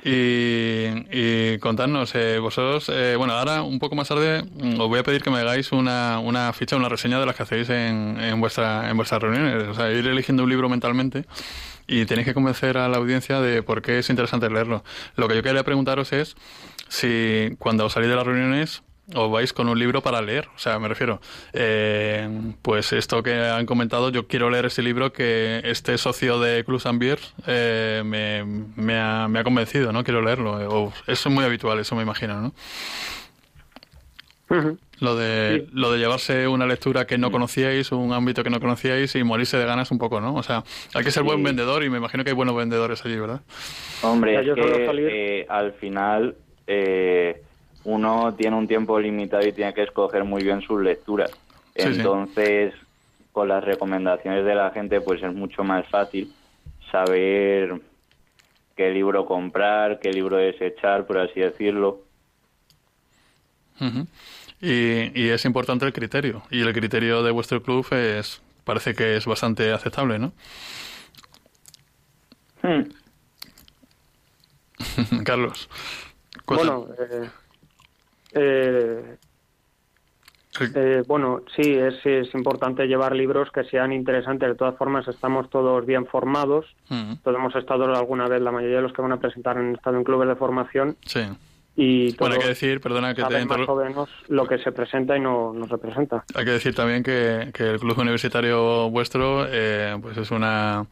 B: Y, y contadnos, eh, vosotros, eh, bueno, ahora un poco más tarde mm, os voy a pedir que me hagáis una, una ficha, una reseña de las que hacéis en, en, vuestra, en vuestras reuniones. O sea, ir eligiendo un libro mentalmente y tenéis que convencer a la audiencia de por qué es interesante leerlo. Lo que yo quería preguntaros es si cuando os salís de las reuniones os vais con un libro para leer. O sea, me refiero, eh, pues esto que han comentado, yo quiero leer ese libro que este socio de Clubs and Beers eh, me, ha, me ha convencido, ¿no? Quiero leerlo. Eso es muy habitual, eso me imagino, ¿no? Lo de, lo de llevarse una lectura que no conocíais, un ámbito que no conocíais y morirse de ganas un poco, ¿no? O sea, hay que ser buen vendedor y me imagino que hay buenos vendedores allí, ¿verdad?
I: Hombre, es que eh, al final eh, uno tiene un tiempo limitado y tiene que escoger muy bien sus lecturas.
B: Sí, sí.
I: Entonces, con las recomendaciones de la gente, pues es mucho más fácil saber qué libro comprar, qué libro desechar, por así decirlo.
B: Y, y es importante el criterio. Y el criterio de vuestro club es parece que es bastante aceptable, ¿no?
I: Hmm.
B: Carlos.
H: Bueno, eh, eh, eh, bueno, sí, es, es importante llevar libros que sean interesantes. De todas formas, estamos todos bien formados. Todos hemos estado alguna vez, la mayoría de los que van a presentar han estado en clubes de formación
B: Sí.
H: Y
B: Bueno, hay que decir, perdona que te
H: más o menos lo que se presenta y no nos representa.
B: Hay que decir también que, que el club universitario vuestro eh, pues es una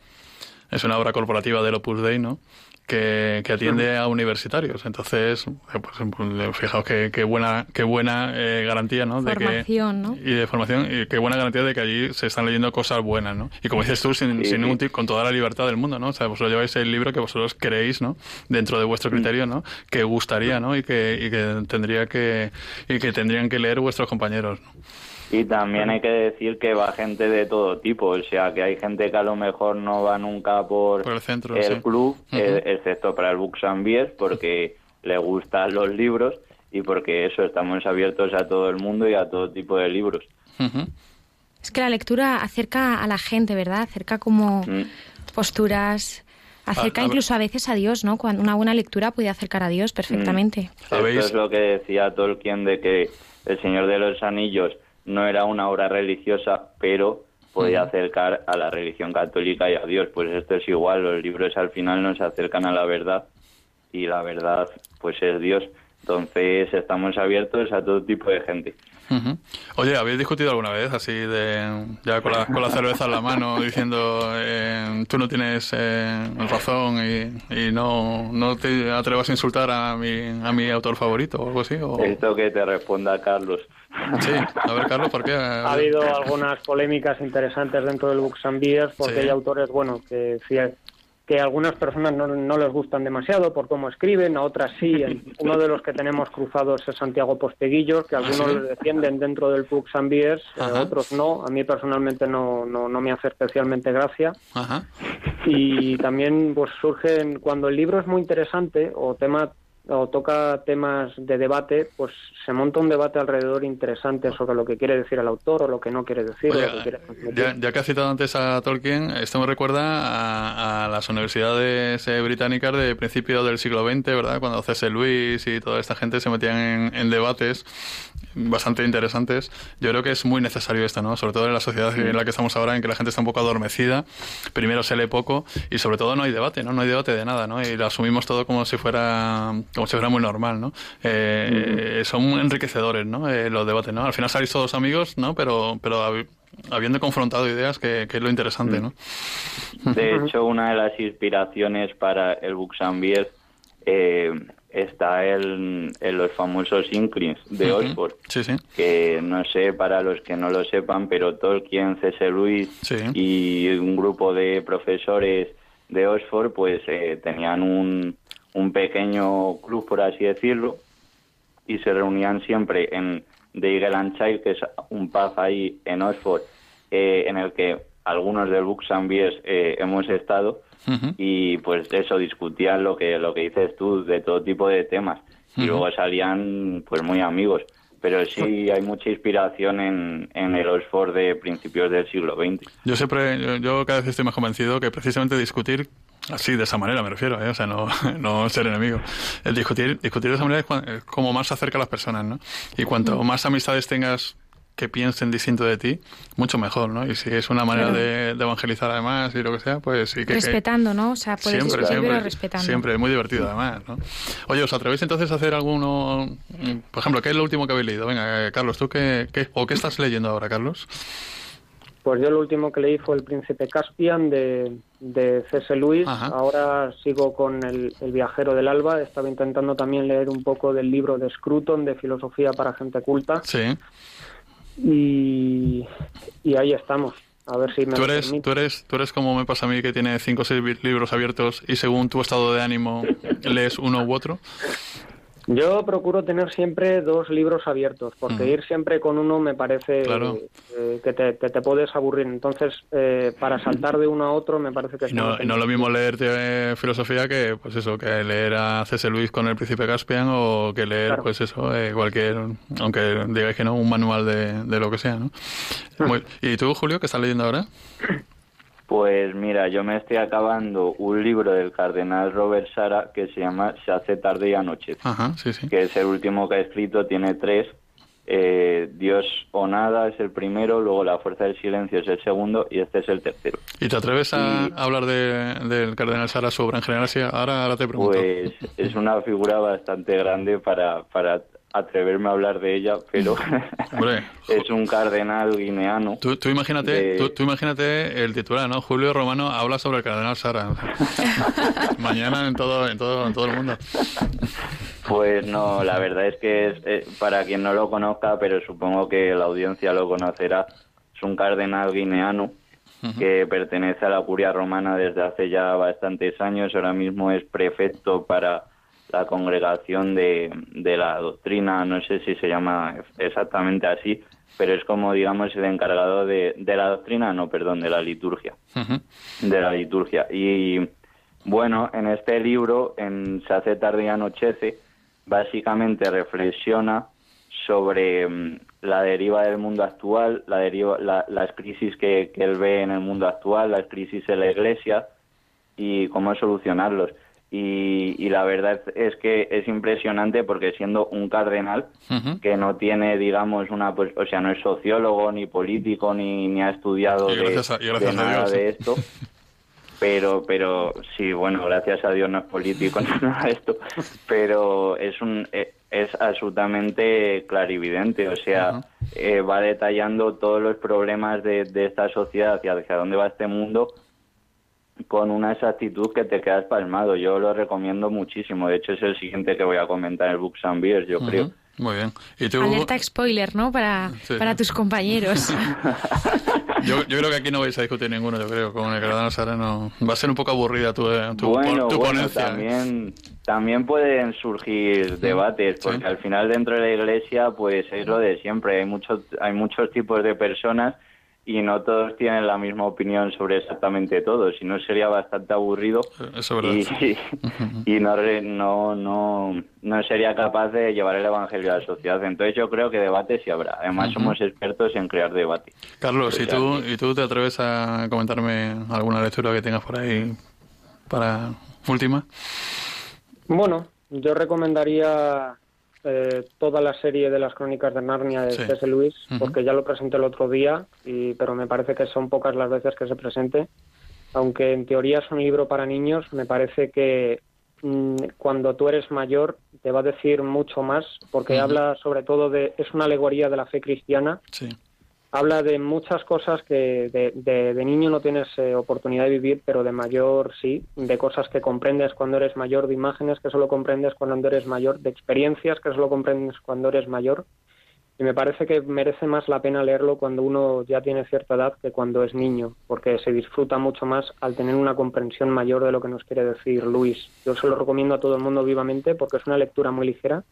B: es una obra corporativa del Opus Dei, ¿no? Que, que atiende a universitarios. Entonces, eh, pues, fijaos qué, qué buena qué buena eh, garantía, ¿no? De que,
C: Formación, ¿no?
B: y de formación y qué buena garantía de que allí se están leyendo cosas buenas, ¿no? Y como dices tú, sin,
I: Sí,
B: sin ningún
I: sí.
B: con toda la libertad del mundo, ¿no? O sea, vosotros lleváis el libro que vosotros creéis, ¿no? Dentro de vuestro criterio, ¿no? Que gustaría, ¿no? Y que, y que tendría que y que tendrían que leer vuestros compañeros, ¿no?
I: Y también hay que decir que va gente de todo tipo, o sea, que hay gente que a lo mejor no va nunca por,
B: Por el centro,
I: el
B: sí.
I: club,
B: Ujú.
I: eh, excepto para el Books and Beers, porque le gustan los libros y porque eso, estamos abiertos a todo el mundo y a todo tipo de libros.
C: Es que la lectura acerca a la gente, ¿verdad? Acerca como
I: Mm.
C: posturas, acerca
B: A- a-
C: incluso a veces a Dios, ¿no? Cuando una buena lectura puede acercar a Dios perfectamente.
B: ¿Habéis-
I: Esto es lo que decía Tolkien de que El Señor de los Anillos no era una obra religiosa, pero podía acercar a la religión católica y a Dios. Pues esto es igual, los libros al final nos acercan a la verdad y la verdad pues es Dios. Entonces estamos abiertos a todo tipo de gente.
B: Oye, ¿habéis discutido alguna vez así de ya con la, con la cerveza en la mano diciendo eh, tú no tienes eh, razón y, y no, no te atrevas a insultar a mi, a mi autor favorito o algo así? O...
I: Esto que te responda Carlos.
B: Sí, a ver Carlos, ¿por qué?
H: Ha habido algunas polémicas interesantes dentro del Books and Beers porque
B: Sí.
H: hay autores, bueno, que sí, que a algunas personas no, no les gustan demasiado por cómo escriben, a otras sí. Uno de los que tenemos cruzados es Santiago Posteguillos, que algunos
B: ¿sí?
H: le defienden dentro del Books and Beers, eh,
B: Ajá.
H: otros no. A mí personalmente no, no, no me hace especialmente gracia.
B: Ajá.
H: Y también pues surgen, cuando el libro es muy interesante o tema o toca temas de debate, pues se monta un debate alrededor interesante sobre lo que quiere decir el autor o lo que no quiere decir. o lo que quiere
B: Ya, ya que has citado antes a Tolkien, esto me recuerda a, a las universidades eh, británicas de principio del siglo XX, ¿verdad? Cuando C.S. Lewis y toda esta gente se metían en, en debates bastante interesantes. Yo creo que es muy necesario esto, ¿no? Sobre todo en la sociedad en la que estamos ahora, en que la gente está un poco adormecida. Primero se lee poco y sobre todo no hay debate, ¿no? No hay debate de nada, ¿no? Y lo asumimos todo como si fuera como si fuera muy normal, ¿no? Eh, Son enriquecedores, ¿no? Eh, los debates, ¿no? Al final salís todos amigos, ¿no? Pero, pero hab- habiendo confrontado ideas, que, que es lo interesante, ¿no?
I: De hecho, una de las inspiraciones para el Buxambier eh, está en, en los famosos Inklings de. Oxford.
B: Sí, sí.
I: Que no sé, para los que no lo sepan, pero Tolkien, C.S. Lewis y un grupo de profesores de Oxford, pues eh, tenían un, un pequeño club, por así decirlo, y se reunían siempre en The Eagle and Child, que es un pub ahí en Oxford, eh, en el que algunos del Books and Beers eh, hemos estado y pues eso discutían lo que lo que dices tú de todo tipo de temas y
B: Ujú.
I: luego salían pues muy amigos pero sí hay mucha inspiración en, en el Oxford de principios del siglo XX
B: Yo siempre, yo, yo cada vez estoy más convencido que precisamente discutir así, de esa manera me refiero, ¿eh? o sea, no, no ser enemigo. El discutir, discutir de esa manera es, es como más se acerca a las personas, ¿no? Y cuanto más amistades tengas que piensen distinto de ti, mucho mejor, ¿no? Y si es una manera
C: Claro.
B: de, de evangelizar además y lo que sea, pues sí que... que-
C: respetando, ¿no? O sea, puedes
B: Siempre, siempre,
C: pero respetando.
B: siempre, es muy divertido además, ¿no? Oye, ¿os atrevéis entonces a hacer alguno, por ejemplo, qué es lo último que habéis leído? Venga, eh, Carlos, ¿tú qué, qué, o qué estás leyendo ahora, Carlos?
H: Pues yo lo último que leí fue El Príncipe Caspian de, de C.S. Lewis.
B: Ajá.
H: Ahora sigo con el, el Viajero del Alba. Estaba intentando también leer un poco del libro de Scruton de Filosofía para Gente Culta.
B: Sí.
H: Y, y ahí estamos. A ver si me
B: Tú eres, tú eres, tú eres como me pasa a mí que tiene cinco o seis libros abiertos y según tu estado de ánimo lees uno u otro.
H: Yo procuro tener siempre dos libros abiertos, porque ir siempre con uno me parece
B: Claro.
H: eh, que te, te- te puedes aburrir. Entonces, eh, para saltar de uno a otro me parece que
B: Y no, no es lo mismo leer eh, filosofía que, pues eso, que leer a C.S. Lewis con el Príncipe Caspian o que leer,
H: Claro.
B: pues eso, eh, cualquier, aunque digáis que no, un manual de, de lo que sea, ¿no? Muy- ¿Y tú, Julio, qué estás leyendo ahora?
I: Pues mira, yo me estoy acabando un libro del cardenal Robert Sara que se llama Se hace tarde y anochece,
B: Ajá, sí, sí.
I: que es el último que ha escrito, tiene tres. Eh, Dios o nada es el primero, luego La fuerza del silencio es el segundo y este es el tercero.
B: ¿Y te atreves a hablar de, del Cardenal Sara sobre en general? Ahora, ahora te pregunto.
I: Pues es una figura bastante grande para, para atreverme a hablar de ella, pero
B: Hombre,
I: es un cardenal guineano.
B: Tú, tú imagínate,
I: de-
B: tú, tú imagínate el titular, ¿no? Julio Romano habla sobre el cardenal Sara. Mañana en todo, en todo, en todo el mundo.
I: Pues no, la verdad es que es, eh, para quien no lo conozca, pero supongo que la audiencia lo conocerá, es un cardenal guineano que pertenece a la curia romana desde hace ya bastantes años. Ahora mismo es prefecto para la congregación de, de la doctrina, no sé si se llama exactamente así, pero es como, digamos, el encargado de, de la doctrina, no, perdón, de la liturgia de la liturgia. Y bueno, en este libro, en Se hace tarde y anochece, básicamente reflexiona sobre mm, la deriva del mundo actual, la deriva, la- las crisis que, que él ve en el mundo actual, las crisis en la iglesia y cómo solucionarlos. Y, y la verdad es que es impresionante porque siendo un cardenal que no tiene, digamos, una, pues, o sea, no es sociólogo ni político ni, ni ha estudiado
B: Y
I: de,
B: gracias a- y gracias
I: de
B: a
I: nada
B: Dios.
I: de esto. Pero, pero sí, bueno, gracias a Dios no es político ni nada de esto, pero es un eh, es absolutamente clarividente, o sea, eh, va detallando todos los problemas de, de esta sociedad y hacia dónde va este mundo con una exactitud que te quedas palmado. Yo lo recomiendo muchísimo. De hecho, es el siguiente que voy a comentar en el Books and Beers, yo creo.
B: Muy bien. ¿Y tú?
C: Alerta spoiler, ¿no? Para,
B: Sí.
C: para tus compañeros.
B: Yo, yo creo que aquí no vais a discutir ninguno, yo creo. Con el cardenal Sara no. Va a ser un poco aburrida tu, eh, tu,
I: bueno,
B: tu
I: bueno,
B: ponencia.
I: también, también pueden surgir debates, porque al final dentro de la iglesia, pues es lo de siempre. Hay muchos, hay muchos tipos de personas y no todos tienen la misma opinión sobre exactamente todo, si no sería bastante aburrido y, y no, no, no, no sería capaz de llevar el Evangelio a la sociedad. Entonces yo creo que debate sí habrá. Además somos expertos en crear debate.
B: Carlos, ¿y tú, ¿y tú te atreves a comentarme alguna lectura que tengas por ahí para última?
H: Bueno, yo recomendaría eh, toda la serie de las crónicas de Narnia de C.S. Lewis, porque ya lo presenté el otro día, y, pero me parece que son pocas las veces que se presente. Aunque en teoría es un libro para niños, me parece que mm, cuando tú eres mayor te va a decir mucho más, porque habla sobre todo de. es una alegoría de la fe cristiana. Sí habla de muchas cosas que de, niño no tienes eh, oportunidad de vivir, pero de mayor sí, de cosas que comprendes cuando eres mayor, de imágenes que solo comprendes cuando eres mayor, de experiencias que solo comprendes cuando eres mayor. Y me parece que merece más la pena leerlo cuando uno ya tiene cierta edad que cuando es niño, porque se disfruta mucho más al tener una comprensión mayor de lo que nos quiere decir Luis. Yo se lo recomiendo a todo el mundo vivamente porque es una lectura muy ligera.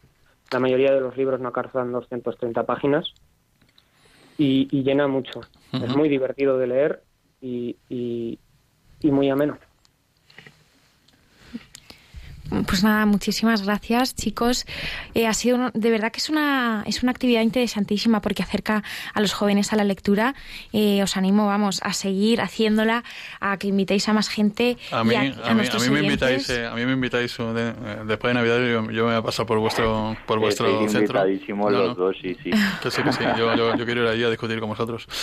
H: La mayoría de los libros no alcanzan 230 páginas y, llena mucho. Es muy divertido de leer y, y, y muy ameno.
C: Pues nada, muchísimas gracias, chicos. Eh, ha sido de verdad que es una es una actividad interesantísima porque acerca a los jóvenes a la lectura. Eh, os animo, vamos, a seguir haciéndola, a que invitéis a más gente.
B: A mí, a, mí, a mí me invitáis, eh, a mí me invitáis después de Navidad. Yo, yo, me voy a pasar por vuestro por vuestro centro.
I: los dos, sí, sí.
B: Que sí, que sí. Yo, yo, yo, quiero ir allí a discutir con vosotros.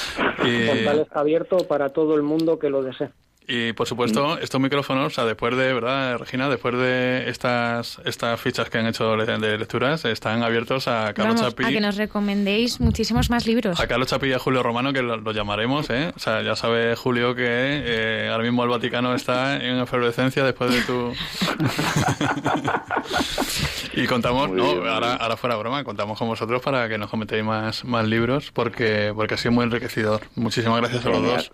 H: Y... El portal está abierto para todo el mundo que lo desee.
B: Y por supuesto, estos micrófonos, o sea, después de, ¿verdad, Regina? Después de estas estas fichas que han hecho de lecturas, están abiertos a Carlos Chapi.
C: A que nos recomendéis muchísimos más libros.
B: A Carlos Chapi y a Julio Romano, que lo, llamaremos, ¿eh? O sea, ya sabe Julio que eh, ahora mismo el Vaticano está en efervescencia después de tu. y contamos, no, ahora, ahora fuera broma, contamos con vosotros para que nos comentéis más, más libros, porque, porque ha sido muy enriquecedor. Muchísimas gracias a los dos.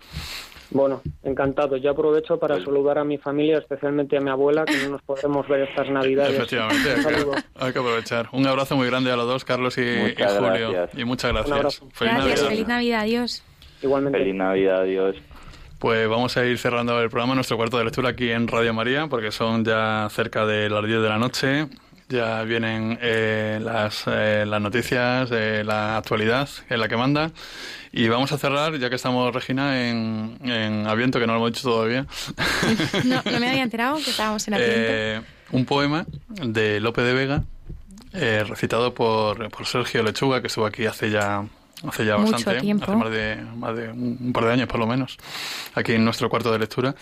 H: Bueno, encantado. Yo aprovecho para saludar a mi familia, especialmente a mi abuela, que no nos podemos ver estas Navidades.
B: Efectivamente, hay que, aprovechar. Un abrazo muy grande a los dos, Carlos y, Julio. Y muchas gracias.
C: Feliz Navidad. Feliz Navidad, adiós.
H: Igualmente.
I: Feliz Navidad, adiós.
B: Pues vamos a ir cerrando el programa, nuestro cuarto de lectura aquí en Radio María, porque son ya cerca de las 10 de la noche. Ya vienen eh, las, eh, las noticias, de la actualidad en la que manda. Y vamos a cerrar, ya que estamos, Regina, en, en Aviento, que no lo hemos dicho todavía.
C: No, no me había enterado que estábamos en Aviento.
B: Eh, un poema de Lope de Vega, eh, recitado por, por Sergio Lechuga, que estuvo aquí hace ya hace ya bastante,
C: tiempo.
B: hace más de, más de un par de años por lo menos, aquí en nuestro cuarto de lectura,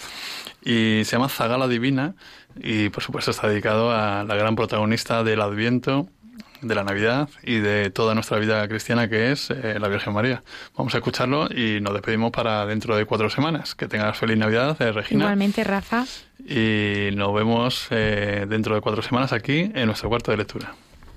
B: y se llama Zagala Divina, y por supuesto está dedicado a la gran protagonista del Adviento, de la Navidad y de toda nuestra vida cristiana que es eh, la Virgen María. Vamos a escucharlo y nos despedimos para dentro de cuatro semanas. Que tengas feliz Navidad, eh, Regina.
C: Igualmente, Rafa.
B: Y nos vemos eh, dentro de cuatro semanas aquí en nuestro cuarto de lectura.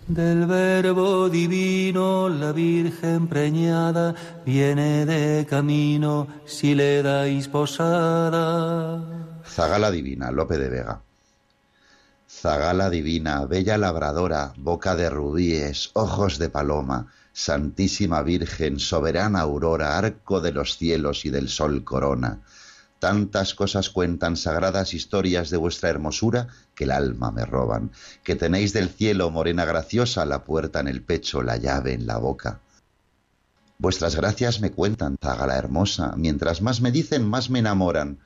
J: Del verbo divino la Virgen preñada viene de camino si le dais posada.
K: Zagala Divina, Lope de Vega. Zagala divina, bella labradora, boca de rubíes, ojos de paloma, Santísima Virgen, soberana aurora, arco de los cielos y del sol corona. Tantas cosas cuentan sagradas historias de vuestra hermosura que el alma me roban, que tenéis del cielo, morena graciosa, la puerta en el pecho, la llave en la boca. Vuestras gracias me cuentan, Zagala hermosa, mientras más me dicen, más me enamoran.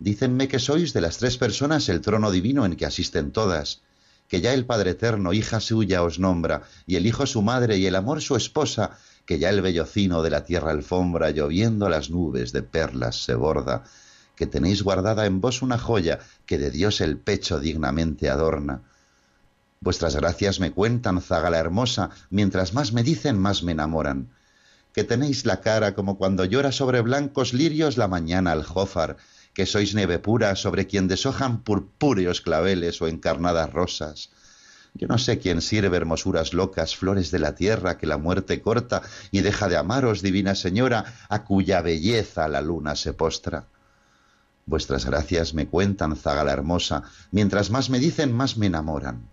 K: Dícenme que sois de las tres personas el trono divino en que asisten todas, que ya el Padre Eterno, hija suya, os nombra, y el Hijo su madre, y el amor su esposa, que ya el bellocino de la tierra alfombra, lloviendo las nubes de perlas se borda, que tenéis guardada en vos una joya que de Dios el pecho dignamente adorna. Vuestras gracias me cuentan, zaga la hermosa, mientras más me dicen, más me enamoran. Que tenéis la cara como cuando llora sobre blancos lirios la mañana aljófar, que sois neve pura sobre quien deshojan purpúreos claveles o encarnadas rosas. Yo no sé quién sirve hermosuras locas, flores de la tierra que la muerte corta y deja de amaros, divina señora, a cuya belleza la luna se postra. Vuestras gracias me cuentan, zaga la hermosa, mientras más me dicen, más me enamoran.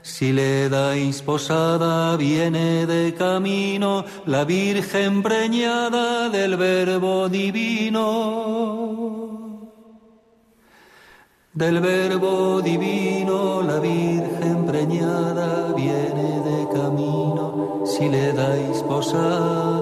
J: Si le dais posada, viene de camino la Virgen preñada del Verbo divino. Del Verbo divino, la Virgen preñada viene de camino. Si le dais posada.